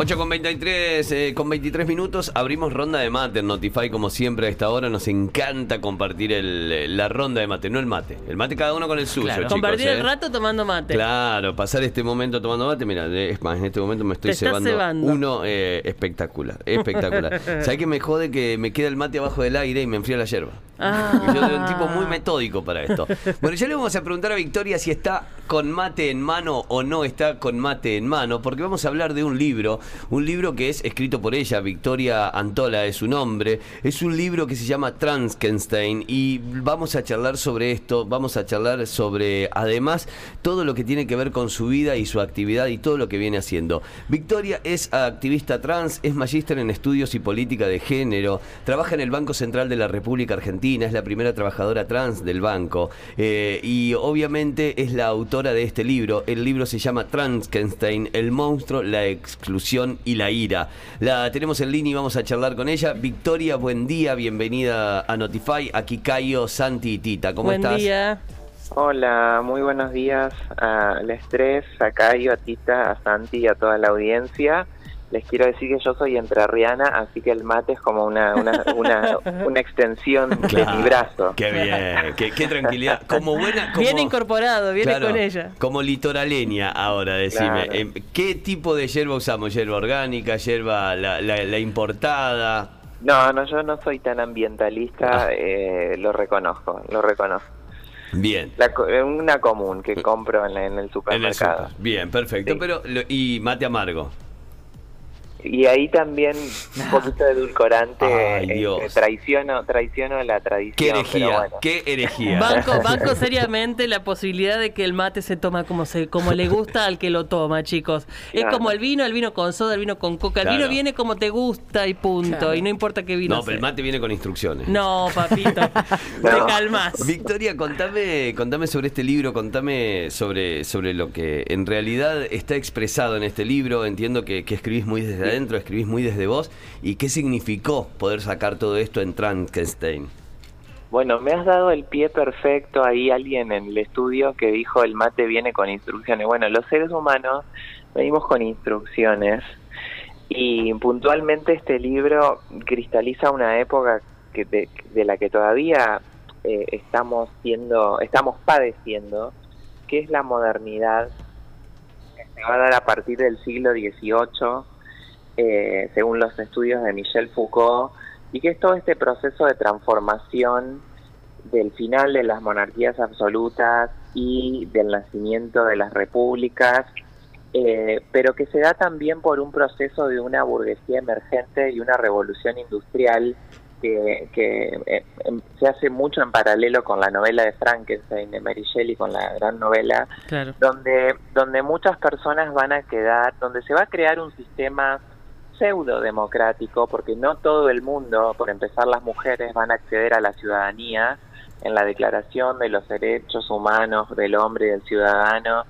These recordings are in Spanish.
8 con 23, eh, con 23 minutos, abrimos ronda de mate en Notify como siempre a esta hora. Nos encanta compartir el- la ronda de mate, no el mate. El mate cada uno con el suyo, Claro, chicos. compartir ¿eh? el rato tomando mate. Claro, pasar este momento tomando mate, mira, es más, en este momento me estoy cebando, cebando. uno eh, espectacular, espectacular. ¿Sabes que me jode que me queda el mate abajo del aire y me enfría la yerba? Ah. Yo soy un tipo muy metódico para esto. Bueno, ya le vamos a preguntar a Victoria si está con mate en mano o no está con mate en mano, porque vamos a hablar de un libro, un libro que es escrito por ella, Victoria Antola es su nombre, es un libro que se llama Transkenstein y vamos a charlar sobre esto, vamos a charlar sobre además todo lo que tiene que ver con su vida y su actividad y todo lo que viene haciendo. Victoria es activista trans, es magíster en estudios y política de género, trabaja en el Banco Central de la República Argentina, es la primera trabajadora trans del banco eh, y obviamente es la autora de este libro. El libro se llama Transkenstein, el monstruo, la exclusión y la ira. La tenemos en línea y vamos a charlar con ella. Victoria, buen día, bienvenida a Notify. Aquí Cayo, Santi y Tita. ¿Cómo Buen estás? día. Hola, muy buenos días al estrés, a Cayo, a Tita, a Santi y a toda la audiencia. Les quiero decir que yo soy entrerriana, así que el mate es como una, una, una, una extensión de mi brazo. Qué bien, qué, qué tranquilidad. Como buena. Como, Viene incorporado, viene Claro, con ella. Como litoraleña ahora, decime. Claro. eh, ¿Qué tipo de hierba usamos? ¿Hierba orgánica? ¿Hierba la, la- la importada? No, no, yo no soy tan ambientalista, Ah. eh, lo reconozco, lo reconozco. Bien. La eh, una común que compro en, la- en el En el supermercado. super. Bien, perfecto. Sí. Pero lo- y mate amargo. Y ahí también un poquito de edulcorante. Ay, eh, traiciono, traiciono la tradición. Qué herejía, bueno. qué herejía. Banco, banco seriamente la posibilidad de que el mate se toma como se, como le gusta al que lo toma, chicos. Es como el vino, el vino con soda, el vino con coca. El Claro. vino viene como te gusta y punto. Claro. Y no importa qué vino No, pero el mate viene con instrucciones. No, papito. Te calmas. Victoria, contame, contame sobre este libro, contame sobre, sobre lo que en realidad está expresado en este libro. Entiendo que, que escribís muy desde adentro, escribís muy desde vos. ¿Y qué significó poder sacar todo esto en Frankenstein? Bueno, me has dado el pie perfecto. Ahí alguien en el estudio que dijo el mate viene con instrucciones. Bueno, los seres humanos venimos con instrucciones y puntualmente este libro cristaliza una época que de, de la que todavía eh, estamos siendo, estamos padeciendo, que es la modernidad que se va a dar a partir del siglo XVIII, eh, según los estudios de Michel Foucault, y que es todo este proceso de transformación del final de las monarquías absolutas y del nacimiento de las repúblicas, eh, pero que se da también por un proceso de una burguesía emergente y una revolución industrial que, que, eh, em, se hace mucho en paralelo con la novela de Frankenstein de Mary Shelley, con la gran novela, Claro. donde, donde muchas personas van a quedar, donde se va a crear un sistema pseudo democrático, porque no todo el mundo, por empezar las mujeres, van a acceder a la ciudadanía en la Declaración de los Derechos Humanos del Hombre y del Ciudadano.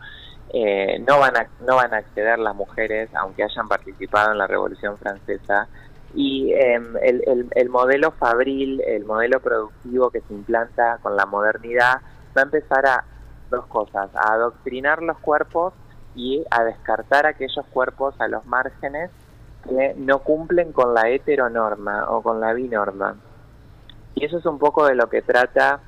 eh, no van a no van a acceder las mujeres, aunque hayan participado en la Revolución Francesa. Y el, el, el modelo fabril, el modelo productivo que se implanta con la modernidad, va a empezar a dos cosas, a adoctrinar los cuerpos y a descartar aquellos cuerpos a los márgenes que no cumplen con la heteronorma o con la binorma. Y eso es un poco de lo que trata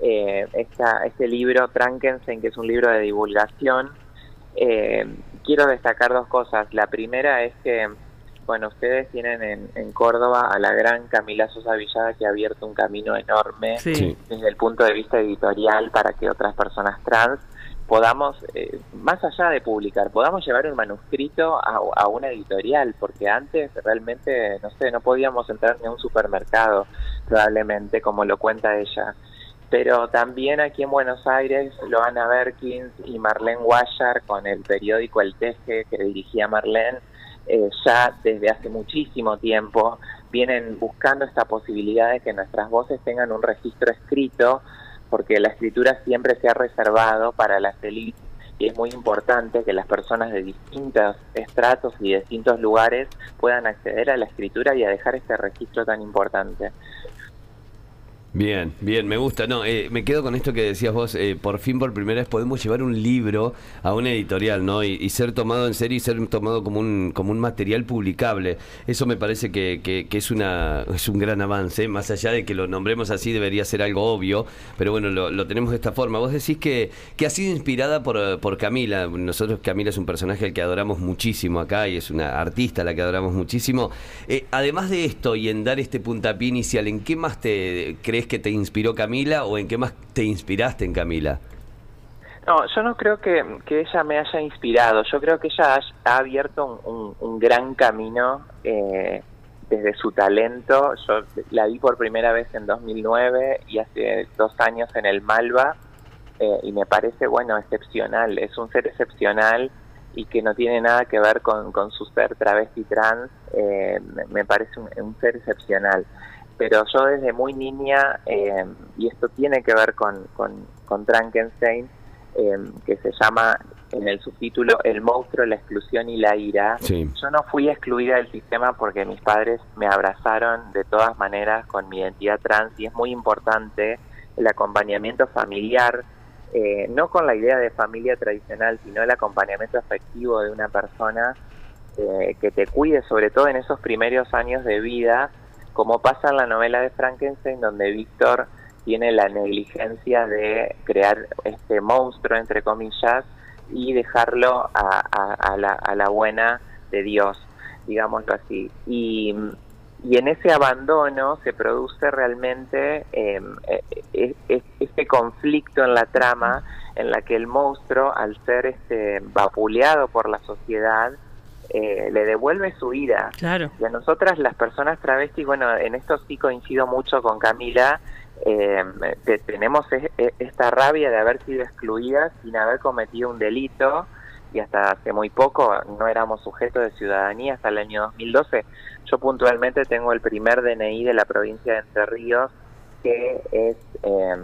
eh, esta, este libro, Frankenstein, que es un libro de divulgación. Eh, quiero destacar dos cosas. La primera es que, bueno, ustedes tienen en, en Córdoba a la gran Camila Sosa Villada que ha abierto un camino enorme Sí. Desde el punto de vista editorial para que otras personas trans podamos, eh, más allá de publicar, podamos llevar un manuscrito a, una editorial, porque antes realmente, no sé, no podíamos entrar ni a un supermercado, probablemente, como lo cuenta ella. Pero también aquí en Buenos Aires, Loana Berkins y Marlene Guayar con el periódico El Teje que dirigía Marlene, eh, ya desde hace muchísimo tiempo vienen buscando esta posibilidad de que nuestras voces tengan un registro escrito, porque la escritura siempre se ha reservado para las élites y es muy importante que las personas de distintos estratos y de distintos lugares puedan acceder a la escritura y a dejar este registro tan importante. Bien, bien, me gusta. No, eh, me quedo con esto que decías vos. eh, por fin, por primera vez, podemos llevar un libro a una editorial, ¿no? Y, y ser tomado en serio y ser tomado como un, como un material publicable. Eso me parece que, que- es, una, es un gran avance. Más allá de que lo nombremos así, debería ser algo obvio. Pero bueno, lo, tenemos de esta forma. Vos decís que, que ha sido inspirada por, por Camila. Nosotros, Camila es un personaje al que adoramos muchísimo acá y es una artista a la que adoramos muchísimo. Eh, además de esto y en dar este puntapié inicial, ¿en qué más te crees que te inspiró Camila o en qué más te inspiraste en Camila? No, yo no creo que, que ella me haya inspirado. Yo creo que ella ha, abierto un, un- gran camino eh, desde su talento. Yo la vi por primera vez en 2009 y hace dos años en el Malva eh, y me parece, bueno, excepcional. Es un ser excepcional y que no tiene nada que ver con, con su ser travesti trans. eh, me- parece un ser excepcional. Pero yo desde muy niña, eh, y esto tiene que ver con, con, con Frankenstein, eh, que se llama en el subtítulo El monstruo, la exclusión y la ira. Sí. Yo no fui excluida del sistema porque mis padres me abrazaron de todas maneras con mi identidad trans y es muy importante el acompañamiento familiar, eh, no con la idea de familia tradicional, sino el acompañamiento afectivo de una persona eh, que te cuide, sobre todo en esos primeros años de vida, como pasa en la novela de Frankenstein, donde Víctor tiene la negligencia de crear este monstruo, entre comillas, y dejarlo a, la, a la buena de Dios, digámoslo así. Y, y en ese abandono se produce realmente eh, eh, eh, este conflicto en la trama en la que el monstruo, al ser este vapuleado por la sociedad, eh, le devuelve su ira. Claro. Y a nosotras, las personas travestis, bueno, en esto sí coincido mucho con Camila, eh, te- tenemos es- e- esta rabia de haber sido excluidas sin haber cometido un delito y hasta hace muy poco no éramos sujetos de ciudadanía hasta el año 2012. Yo puntualmente tengo el primer DNI de la provincia de Entre Ríos que es eh,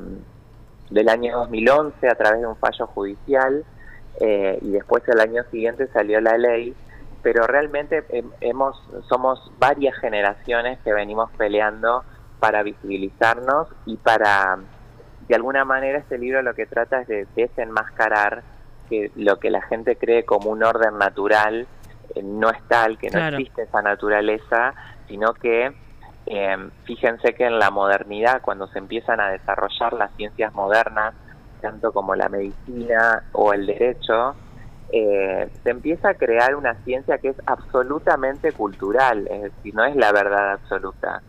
del año 2011 a través de un fallo judicial eh, y después el año siguiente salió la ley pero realmente hem- hemos somos varias generaciones que venimos peleando para visibilizarnos y para de alguna manera este libro lo que trata es de desenmascarar que lo que la gente cree como un orden natural eh, no es tal, que no Claro. existe esa naturaleza, sino que eh, fíjense que en la modernidad, cuando se empiezan a desarrollar las ciencias modernas, tanto como la medicina o el derecho, eh, se empieza a crear una ciencia que es absolutamente cultural, es decir, no es la verdad absoluta,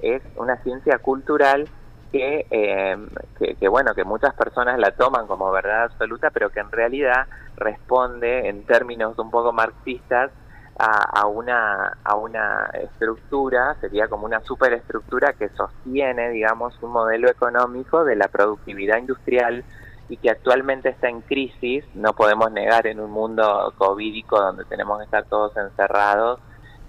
es una ciencia cultural que, eh, que, que, bueno, que muchas personas la toman como verdad absoluta, pero que en realidad responde en términos un poco marxistas a, a una a una estructura, sería como una superestructura que sostiene, digamos, un modelo económico de la productividad industrial y que actualmente está en crisis, no podemos negar en un mundo covídico donde tenemos que estar todos encerrados,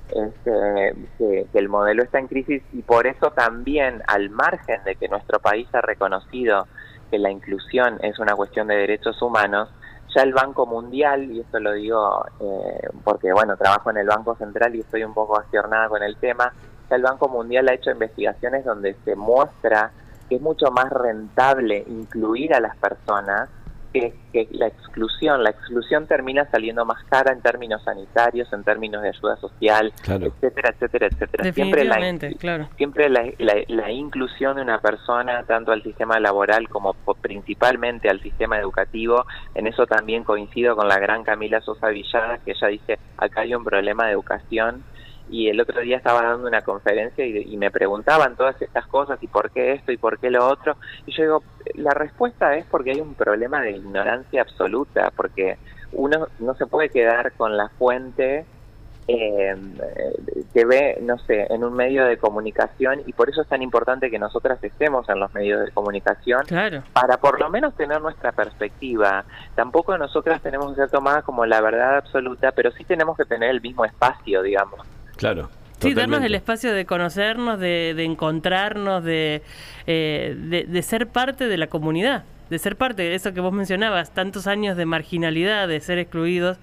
este, que, que el modelo está en crisis y por eso también, al margen de que nuestro país ha reconocido que la inclusión es una cuestión de derechos humanos, ya el Banco Mundial, y esto lo digo eh, porque bueno, trabajo en el Banco Central y estoy un poco aciornada con el tema, ya el Banco Mundial ha hecho investigaciones donde se muestra que es mucho más rentable incluir a las personas que, que la exclusión. La exclusión termina saliendo más cara en términos sanitarios, en términos de ayuda social, Claro. etcétera, etcétera, etcétera. Siempre la, claro. siempre la, la- la inclusión de una persona, tanto al sistema laboral como principalmente al sistema educativo, en eso también coincido con la gran Camila Sosa Villada, que ella dice, acá hay un problema de educación, y el otro día estaba dando una conferencia y, y me preguntaban todas estas cosas, y por qué esto, y por qué lo otro, y yo digo, la respuesta es porque hay un problema de ignorancia absoluta, porque uno no se puede quedar con la fuente eh, que ve, no sé, en un medio de comunicación y por eso es tan importante que nosotras estemos en los medios de comunicación Claro. para por lo menos tener nuestra perspectiva. Tampoco nosotras tenemos que ser tomadas como la verdad absoluta, pero sí tenemos que tener el mismo espacio, digamos. Claro. Sí, darnos el espacio de conocernos, de, de encontrarnos, de, eh, de, de ser parte de la comunidad, de ser parte de eso que vos mencionabas, tantos años de marginalidad, de ser excluidos,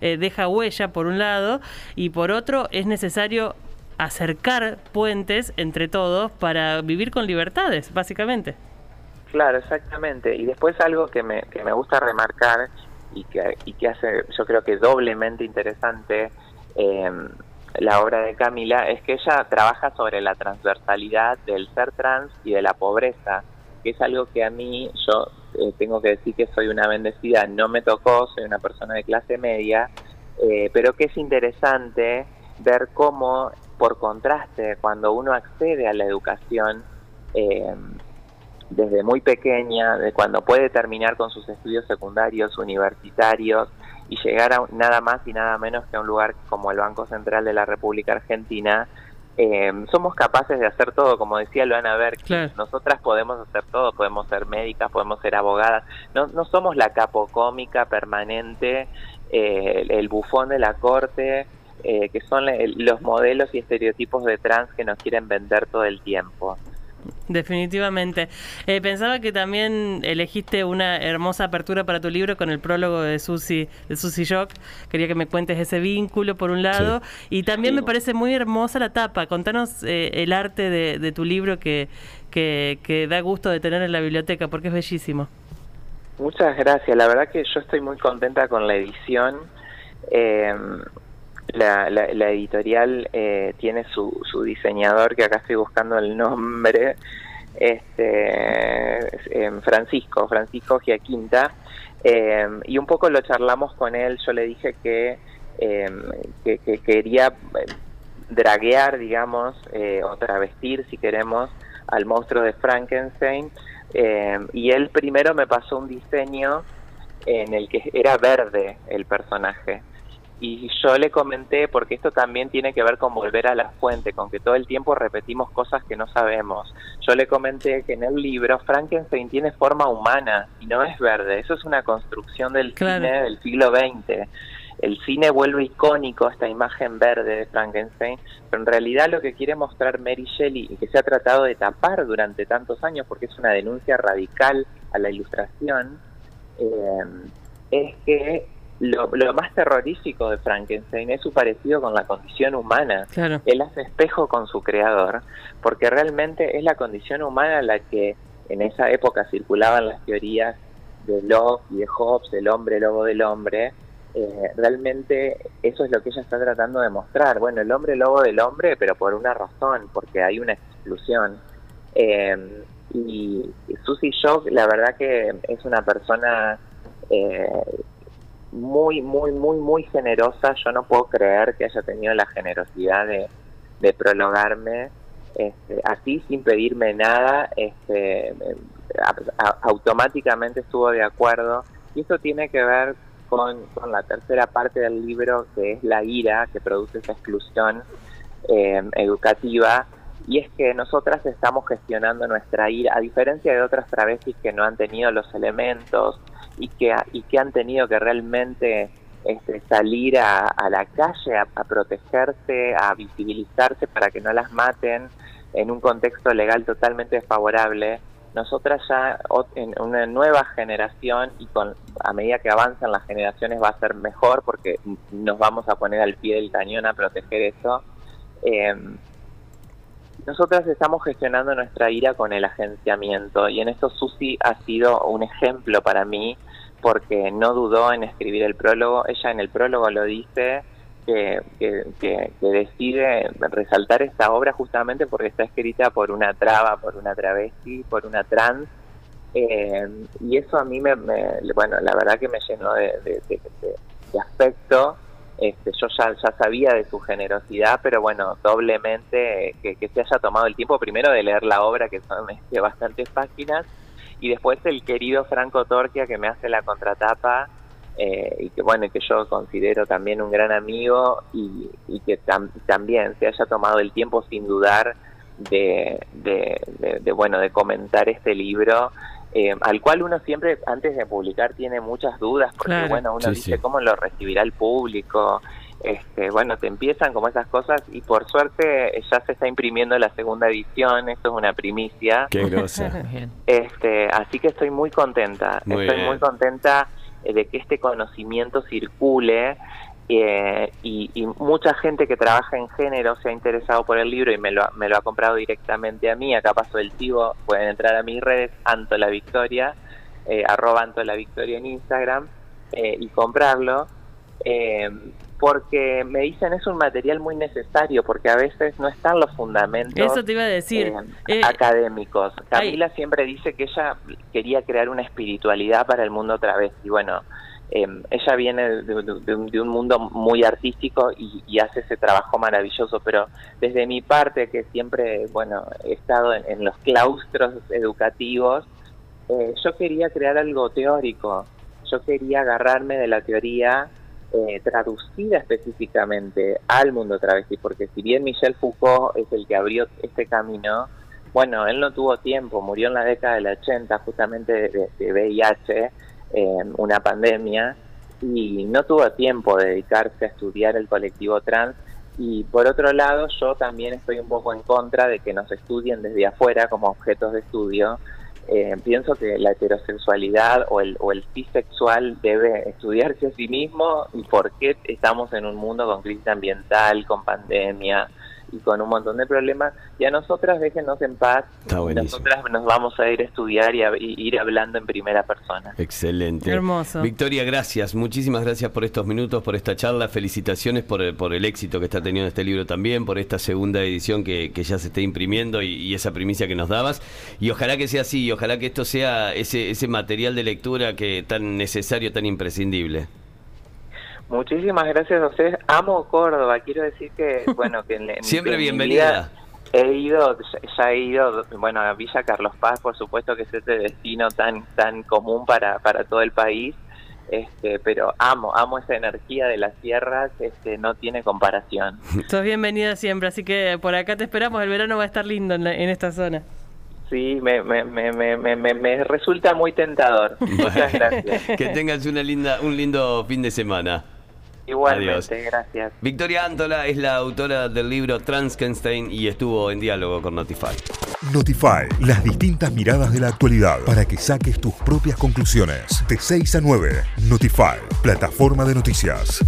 eh, deja huella por un lado, y por otro es necesario acercar puentes entre todos para vivir con libertades, básicamente. Claro, exactamente. Y después algo que me, que me gusta remarcar y que, y que hace, yo creo que doblemente interesante eh, la obra de Camila, es que ella trabaja sobre la transversalidad del ser trans y de la pobreza, que es algo que a mí, yo eh, tengo que decir que soy una bendecida, no me tocó, soy una persona de clase media, eh, pero que es interesante ver cómo, por contraste, cuando uno accede a la educación, eh, desde muy pequeña, de cuando puede terminar con sus estudios secundarios, universitarios y llegar a nada más y nada menos que a un lugar como el Banco Central de la República Argentina, eh, somos capaces de hacer todo, como decía Luana Ver, nosotras podemos hacer todo, podemos ser médicas, podemos ser abogadas, no, no somos la capocómica permanente, eh, el, bufón de la corte, eh, que son los modelos y estereotipos de trans que nos quieren vender todo el tiempo. Definitivamente. Eh, pensaba que también elegiste una hermosa apertura para tu libro con el prólogo de Susi, de Susi Jock. Quería que me cuentes ese vínculo por un lado. Y también me parece muy hermosa la tapa. Contanos eh, el arte de, tu libro que, que, da gusto de tener en la biblioteca porque es bellísimo. Muchas gracias. La verdad que yo estoy muy contenta con la edición. Eh, la, la, editorial eh, tiene su, su diseñador, que acá estoy buscando el nombre, este Francisco, Francisco Giaquinta, eh, y un poco lo charlamos con él, yo le dije que, em, que, quería draguear, digamos, eh, o travestir, si queremos, al monstruo de Frankenstein, em, y él primero me pasó un diseño en el que era verde el personaje y yo le comenté, porque esto también tiene que ver con volver a la fuente, con que todo el tiempo repetimos cosas que no sabemos. Yo le comenté que en el libro Frankenstein tiene forma humana y no es verde, eso es una construcción del cine del siglo XX. El cine vuelve icónico esta imagen verde de Frankenstein, pero en realidad lo que quiere mostrar Mary Shelley y que se ha tratado de tapar durante tantos años porque es una denuncia radical a la ilustración, eh, es que lo, más terrorífico de Frankenstein es su parecido con la condición humana. Él hace espejo con su creador, porque realmente es la condición humana la que en esa época circulaban las teorías de Locke y de Hobbes, del hombre lobo del hombre. Eh, realmente eso es lo que ella está tratando de mostrar. Bueno, el hombre lobo del hombre, pero por una razón, porque hay una exclusión. Eh, y Susie Shock, la verdad que es una persona eh, muy, muy, muy, muy generosa. Yo no puedo creer que haya tenido la generosidad de, de prologarme este, así, sin pedirme nada. Este, automáticamente estuvo de acuerdo. Y eso tiene que ver con, con, la tercera parte del libro, que es la ira que produce esa exclusión eh, educativa. Y es que nosotras estamos gestionando nuestra ira, a diferencia de otras travestis que no han tenido los elementos y que, y que han tenido que realmente este, salir a, la calle a, protegerse, a visibilizarse para que no las maten en un contexto legal totalmente desfavorable. Nosotras ya en una nueva generación y con a medida que avanzan las generaciones va a ser mejor porque nos vamos a poner al pie del cañón a proteger eso. Eh, nosotras estamos gestionando nuestra ira con el agenciamiento y en esto Susi ha sido un ejemplo para mí porque no dudó en escribir el prólogo. Ella en el prólogo lo dice que, que, decide resaltar esta obra justamente porque está escrita por una traba, por una travesti, por una trans. Eh, y eso a mí me, bueno, la verdad que me llenó de, de, de, aspecto. Este, yo ya, ya sabía de su generosidad, pero bueno, doblemente que, que se haya tomado el tiempo primero de leer la obra, que son este, bastantes páginas, y después el querido Franco Torquia que me hace la contratapa eh, y que bueno que yo considero también un gran amigo y, que también se haya tomado el tiempo sin dudar de, de, bueno de comentar este libro eh, al cual uno siempre antes de publicar tiene muchas dudas porque bueno uno dice cómo lo recibirá el público este, bueno, te empiezan como esas cosas y por suerte ya se está imprimiendo la segunda edición, esto es una primicia. Qué grosa. este, así que estoy muy contenta, estoy muy contenta eh, de que este conocimiento circule eh, y, y, mucha gente que trabaja en género se ha interesado por el libro y me lo, me lo ha comprado directamente a mí. Acá paso el chivo, pueden entrar a mis redes, Anto la Victoria, eh, arroba Anto la Victoria en Instagram eh, y comprarlo. Eh, porque me dicen es un material muy necesario, porque a veces no están los fundamentos Eso te iba a decir. eh, académicos. ay. Camila siempre dice que ella quería crear una espiritualidad para el mundo otra vez, y bueno, eh, ella viene de, un- mundo muy artístico y, hace ese trabajo maravilloso, pero desde mi parte, que siempre, bueno, he estado en, los claustros educativos, eh, yo quería crear algo teórico, yo quería agarrarme de la teoría eh, traducida específicamente al mundo travesti, porque si bien Michel Foucault es el que abrió este camino, bueno, él no tuvo tiempo, murió en la década del 80 justamente de, de- VIH, una pandemia, y no tuvo tiempo de dedicarse a estudiar el colectivo trans. Y por otro lado, yo también estoy un poco en contra de que nos estudien desde afuera como objetos de estudio. Eh, pienso que la heterosexualidad o el, o el bisexual debe estudiarse a sí mismo y por qué estamos en un mundo con crisis ambiental, con pandemia y con un montón de problemas. Y a nosotras déjenos en paz. Está buenísimo. Nosotras nos vamos a ir a estudiar y a y ir hablando en primera persona. Excelente. Hermoso. Victoria, gracias. Muchísimas gracias por estos minutos, por esta charla. Felicitaciones por el, por el éxito que está teniendo este libro también, por esta segunda edición que, que ya se está imprimiendo y, y esa primicia que nos dabas. Y ojalá que sea así, y ojalá que esto sea ese, ese material de lectura que tan necesario, tan imprescindible. Muchísimas gracias a ustedes. Amo Córdoba. Quiero decir que, bueno, que en, Siempre en bienvenida. He ido, ya- he ido, bueno, a Villa Carlos Paz, por supuesto que es ese destino tan tan común para, para todo el país, este, pero amo, amo esa energía de las sierras, este, no tiene comparación. Sos bienvenida siempre, así que por acá te esperamos. El verano va a estar lindo en, la- en esta zona. Sí, me, me, me, me, me, me- me resulta muy tentador. Muchas gracias. que tengas una linda, un lindo fin de semana. Igualmente, Adiós. gracias. Victoria Antola es la autora del libro Transkenstein y estuvo en diálogo con Notify. Notify, las distintas miradas de la actualidad para que saques tus propias conclusiones. De 6 a 9, Notify, plataforma de noticias.